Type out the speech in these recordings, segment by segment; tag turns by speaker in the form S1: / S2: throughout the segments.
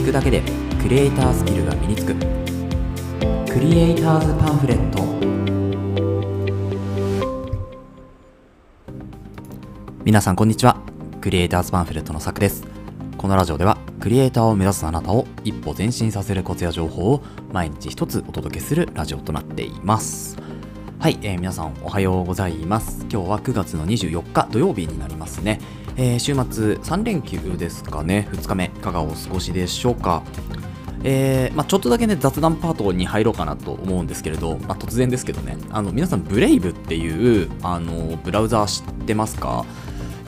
S1: 聞くだけでクリエイタースキルが身につく。クリエイターズパンフレット。皆さんこんにちは。クリエイターズパンフレットのさくです。このラジオではクリエイターを目指すあなたを一歩前進させるコツや情報を毎日一つお届けするラジオとなっています。はい、えー、皆さんおはようございます。今日は9月の24日土曜日になりますね、えー、週末3連休ですかね。2日目いかがお過ごしでしょうか。えーまあ、ちょっとだけね雑談パートに入ろうかなと思うんですけれど、まあ、突然ですけどね。あの皆さんブレイブっていうあのブラウザー知ってますか？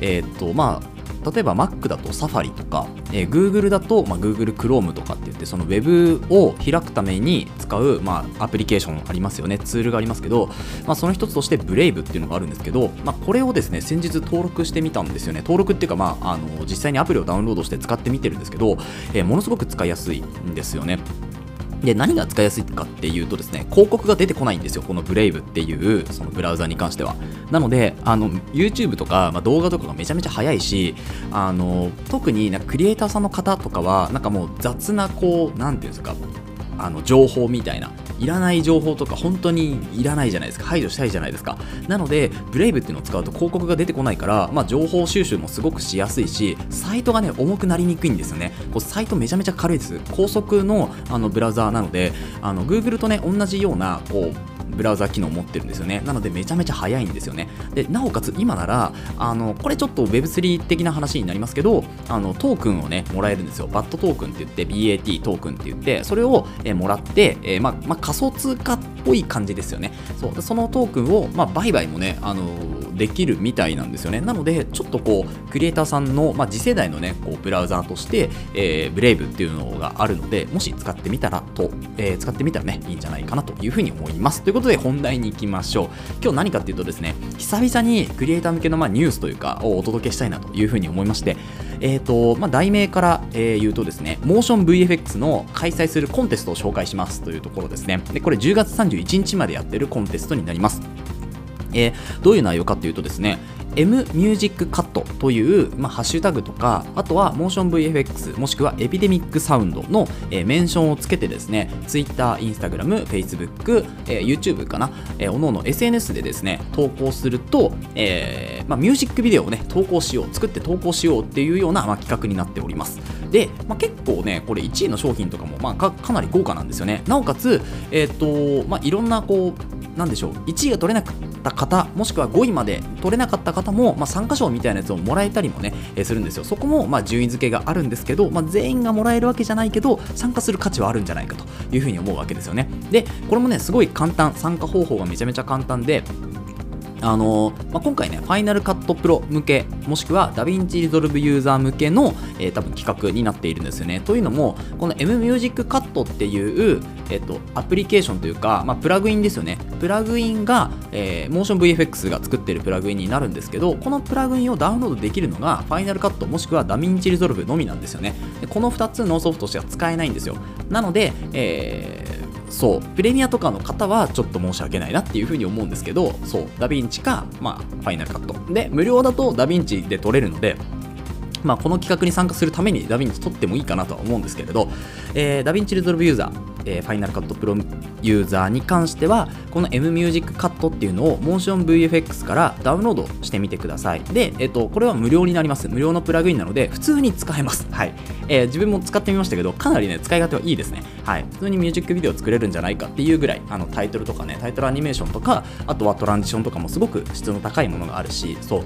S1: えっ、とまあ例えば Mac だと Safari とか、えー、Google だと、まあ、Google Chrome とかって言ってその Web を開くために使う、まあ、アプリケーションありますよねツールがありますけど、まあ、その一つとして Brave っていうのがあるんですけど、まあ、これをですね先日登録してみたんですよね。登録っていうか、まあ、あの実際にアプリをダウンロードして使ってみてるんですけど、えー、ものすごく使いやすいんですよね。で何が使いやすいかっていうとですね広告が出てこないんですよこのブレイブっていうそのブラウザに関しては。なのであの YouTube とか、まあ、動画とかがめちゃめちゃ早いしあの特になんかクリエイターさんの方とかはなんかもう雑なこう何ていうんですかあの情報みたいな。いらない情報とか本当にいらないじゃないですか。排除したいじゃないですか。なのでブレイブっていうのを使うと広告が出てこないから、まあ、情報収集もすごくしやすいしサイトがね重くなりにくいんですよね。こうサイトめちゃめちゃ軽いです。高速のあのブラウザーなのであの Google とね同じようなこうブラウザ機能を持ってるんですよね。なのでめちゃめちゃ早いんですよね。でなおかつ今ならあのこれちょっと Web3 的な話になりますけどあのトークンをねもらえるんですよ。バットトークンって言って BAT トークンって言ってそれを、もらって、えー、ままあ、仮想通貨っぽい感じですよね。そう。そのトークンを、まあ、売買もねあのできるみたいなんですよねなのでちょっとこうクリエイターさんの、まあ、次世代のねこうブラウザーとして、えー、ブレイブっていうのがあるのでもし使ってみたらと、えー、使ってみたらねいいんじゃないかなというふうに思いますということで本題に行きましょう今日何かっていうとですね久々にクリエイター向けのまあニュースというかをお届けしたいなというふうに思いましてえーとまあ、題名から、え、言うとですね、モーション VFX の開催するコンテストを紹介しますというところですね。でこれ10月31日までやってるコンテストになります。えー、どういう内容かというとですね M ミュージックカットという、まあ、ハッシュタグとかあとはモーション VFX もしくはエピデミックサウンドの、えー、メンションをつけてですね Twitter、Instagram、Facebook、えー、YouTube かな、えー、おのおの SNS でですね投稿すると、えーまあ、ミュージックビデオをね投稿しよう作って投稿しようっていうような、まあ、企画になっております。で、まあ、結構ねこれ1位の商品とかも、まあ、かかなり豪華なんですよね。なおかつ、えーとまあ、いろんなこうなんでしょう。1位が取れなかった方もしくは5位まで取れなかった方も、まあ、参加賞みたいなやつをもらえたりもね、えー、するんですよ。そこも、まあ、順位付けがあるんですけど、まあ、全員がもらえるわけじゃないけど参加する価値はあるんじゃないかというふうに思うわけですよね。でこれもねすごい簡単参加方法がめちゃめちゃ簡単であのまあ、今回ね、 Final Cut Pro 向け、もしくは DaVinci Resolve ユーザー向けの、えー、多分企画になっているんですよね。というのも、この M ミュージックカットっていう、えーと、アプリケーションというか、まあ、プラグインですよね。プラグインが、えー、 motionVFX が作っているプラグインになるんですけど、このプラグインをダウンロードできるのが、 Final Cut もしくは DaVinci Resolve のみなんですよね。でこの2つのソフトしか使えないんですよ。なので、えーそうプレミアとかの方はちょっと申し訳ないなっていうふうに思うんですけどそうダヴィンチか、まあ、 Final Cut。で無料だとダヴィンチで撮れるのでまあ、この企画に参加するためにダヴィンチ撮ってもいいかなとは思うんですけれど、えー、 DaVinci Resolve ユーザー、えー、 Final Cut Pro ユーザーに関してはこの M ミュージックカットっていうのをモーション VFX からダウンロードしてみてください。で、えっ、と、これは無料になります。無料のプラグインなので普通に使えます。はい、えー、自分も使ってみましたけどかなりね使い勝手はいいですね。はい。普通にミュージックビデオ作れるんじゃないかっていうぐらいあのタイトルとかねタイトルアニメーションとかあとはトランジションとかもすごく質の高いものがあるしそう。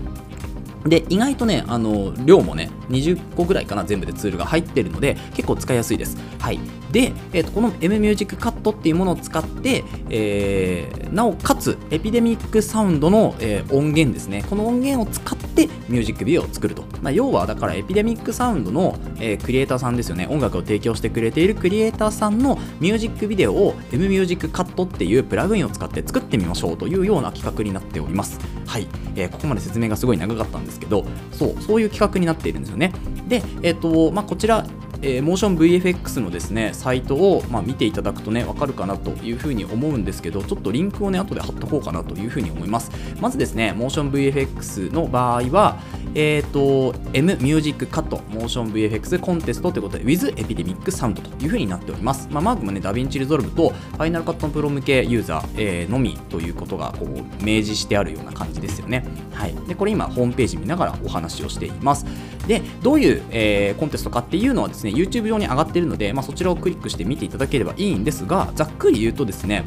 S1: で意外とねあの量もね20個ぐらいかな全部でツールが入ってるので結構使いやすいです。はい、で、えーと、この M ミュージックカットっていうものを使って、えー、なおかつエピデミックサウンドの、えー、音源ですね。この音源を使ってミュージックビデオを作ると、まあ、要はだからエピデミックサウンドの、えー、クリエイターさんですよね。音楽を提供してくれているクリエイターさんのミュージックビデオを M ミュージックカットっていうプラグインを使って作ってみましょうというような企画になっております。はい、えー、ここまで説明がすごい長かったんですけどそうそういう企画になっているんですよね。で、えーとまあ、こちらえー、モーション VFX のですねサイトを、まあ、見ていただくとね分かるかなというふうに思うんですけどちょっとリンクをね後で貼っとこうかなというふうに思います。まずですねモーション VFX の場合はえっ、ー、と M ミュージックカットモーション VFX コンテストということで With エピデミックサウンドというふうになっております、まあ、マークもね DaVinci Resolve と Final Cut Pro 向けユーザー、えー、のみということがこう明示してあるような感じですよね。はい。でこれ今ホームページ見ながらお話をしています。でどういう、えー、コンテストかっていうのはですね YouTube 上に上がっているので、まあ、そちらをクリックして見ていただければいいんですがざっくり言うとですね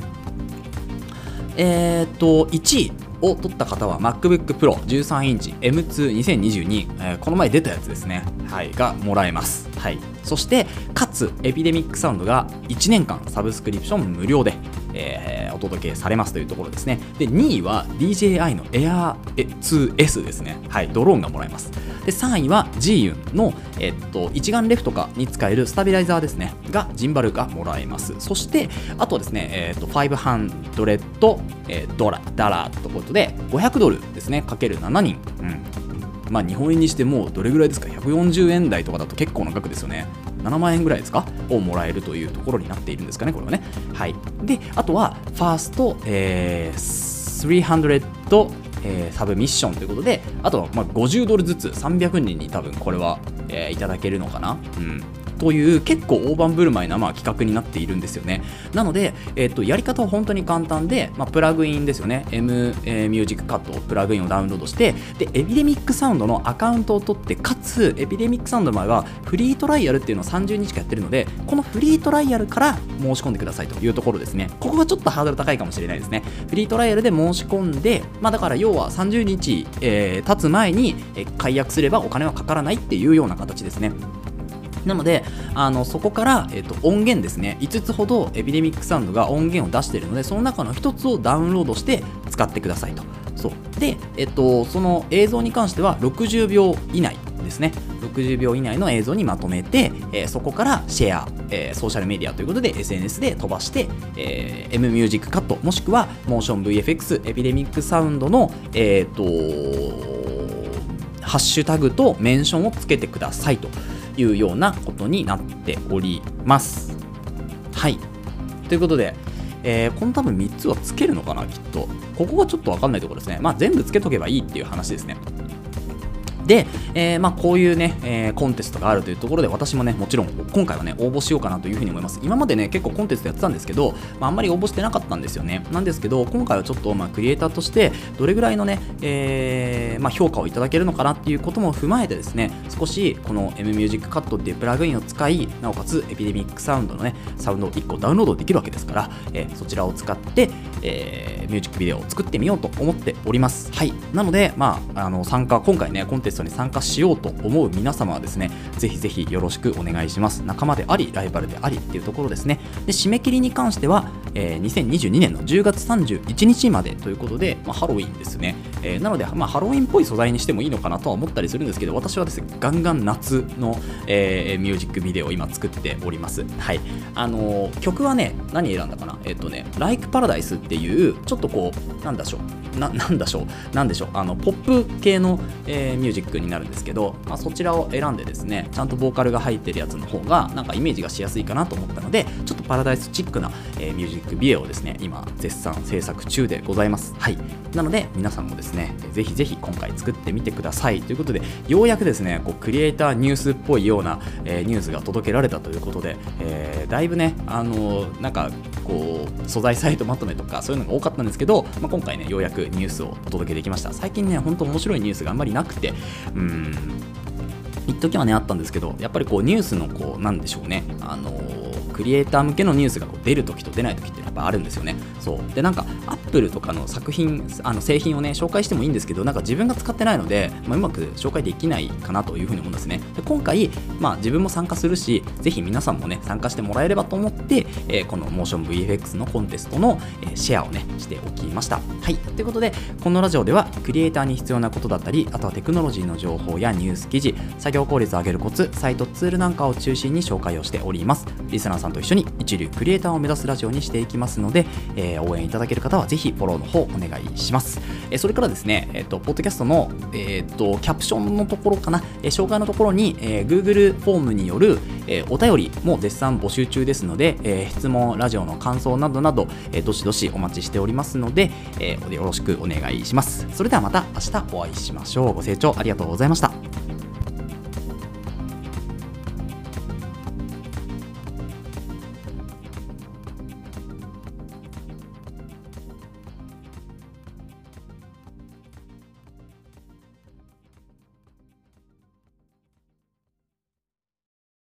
S1: えー、っと1位を取った方は MacBook Pro 13インチ M22022、えー、この前出たやつですね、はい、がもらえます、はい、そしてかつエピデミックサウンドが1年間サブスクリプション無料で、えー、お届けされますというところですね。で2位は DJI の Air2S ですね、はい、ドローンがもらえます。で3位は G ユンの、えっと、一眼レフとかに使えるスタビライザーですね。がジンバルがもらえます。そしてあとはですね、えっと、500、えー、ドラダラーということで500ドルですね。かける7人、うん。まあ、日本円にしてもうどれぐらいですか？140円台とかだと結構な額ですよね。7万円ぐらいですか？をもらえるというところになっているんですかねこれはねはいであとはファースト、えー、300えー、サブミッションということで、あとはまあ50ドルずつ300人に多分これは、えー、いただけるのかな。うん。という結構大盤振る舞いなまあ企画になっているんですよね。なので、えー、とやり方は本当に簡単で、まあ、プラグインですよね。M、えー、ミュージックカットプラグインをダウンロードして、で、エピデミックサウンドのアカウントを取って、かつ、エピデミックサウンドの場合はフリートライアルっていうのを30日間やってるので、このフリートライアルから申し込んでくださいというところですね。ここがちょっとハードル高いかもしれないですね。フリートライアルで申し込んで、まあ、だから要は30日、えー、経つ前に、解約すればお金はかからないっていうような形ですね。なのであのそこから、えーと、音源ですね。5つほどエピデミックサウンドが音源を出しているのでその中の1つをダウンロードして使ってくださいと。そう。で、えっと、その映像に関しては60秒以内ですね。60秒以内の映像にまとめて、えー、そこからシェア、えー、ソーシャルメディアということで SNS で飛ばして、えー、M ミュージックカットもしくはモーション VFX エピデミックサウンドのえっ、とハッシュタグとメンションをつけてくださいと。いうようなことになっております。はい。ということで、えー、この多分3つはつけるのかな、きっと。ここがちょっとわかんないところですね。まあ全部つけとけばいいっていう話ですね。で、えー、まあ、こういうね、えー、コンテストがあるというところで、私もね、もちろん今回はね、応募しようかなというふうに思います。今までね、結構コンテストやってたんですけど、まあ、あんまり応募してなかったんですよね。なんですけど、今回はちょっと、まあ、クリエイターとして、どれぐらいのね、えー、まあ、評価をいただけるのかなっていうことも踏まえてですね、少しこの M ミュージックカットっていうプラグインを使い、なおかつエピデミックサウンドのね、サウンドを1個ダウンロードできるわけですから、えー、そちらを使って、え、ミュージックビデオを作ってみようと思っております。はい。なので、まあ、あの参加、今回ね、コンテストに参加しようと思う皆様はですね、ぜひぜひよろしくお願いします。仲間であり、ライバルでありっていうところですね。で、締め切りに関しては、えー、2022年の10月31日までということで、まあ、ハロウィンですね。えー、なので、まあ、ハロウィンっぽい素材にしてもいいのかなとは思ったりするんですけど、私はですね、ガンガン夏の、えー、ミュージックビデオを今作っております。はい。あの、曲はね、何選んだかな？えっ、とね、Like Paradise っていう、ちょっとこう、なんだしょう、ななんでしょう、なんでしょう、あの、ポップ系の、えー、ミュージックになるんですけど、まあ、そちらを選んでですね、ちゃんとボーカルが入ってるやつの方が、なんかイメージがしやすいかなと思ったので、ちょっとパラダイスチックな、えー、ミュージックビデオをですね、今、絶賛制作中でございます。はい。なので、皆さんもですね、ぜひぜひ今回作ってみてください。ということで、ようやくですね、こうクリエイターニュースっぽいような、えー、ニュースが届けられたということで、えー、だいぶね、あのー、なんか、こう、素材サイトまとめとか、そういうのが多かったんですけど、まあ、今回ね、ようやくニュースをお届けできました。最近ね、本当面白いニュースがあんまりなくて、うん、一時はねあったんですけどやっぱりこうニュースのこうなんでしょうねあのー、クリエイター向けのニュースがこう出るときと出ないときってやっぱあるんですよね。そう。でなんかアップルとかの作品あの製品をね紹介してもいいんですけどなんか自分が使ってないので、まあ、うまく紹介できないかなというふうに思うんですね。で今回、まあ、自分も参加するしぜひ皆さんもね参加してもらえればと思って、えー、このモーション VFX のコンテストの、えー、シェアをねしておきました。はい。ということでこのラジオではクリエイターに必要なことだったりあとはテクノロジーの情報やニュース記事作業効率を上げるコツサイトツールなんかを中心に紹介をしております。リスナーさんんと一緒に一流クリエイターを目指すラジオにしていきますので、えー、応援いただける方はぜひフォローの方お願いします。えー、それからですね、えっ、ー、と、ポッドキャストの、えっ、と、キャプションのところかな、えー、紹介のところに、えー、Google フォームによる、えー、お便りも絶賛募集中ですので、えー、質問、ラジオの感想などなど、えー、どしどしお待ちしておりますので、えー、よろしくお願いします。それではまた明日お会いしましょう。ご清聴ありがとうございました。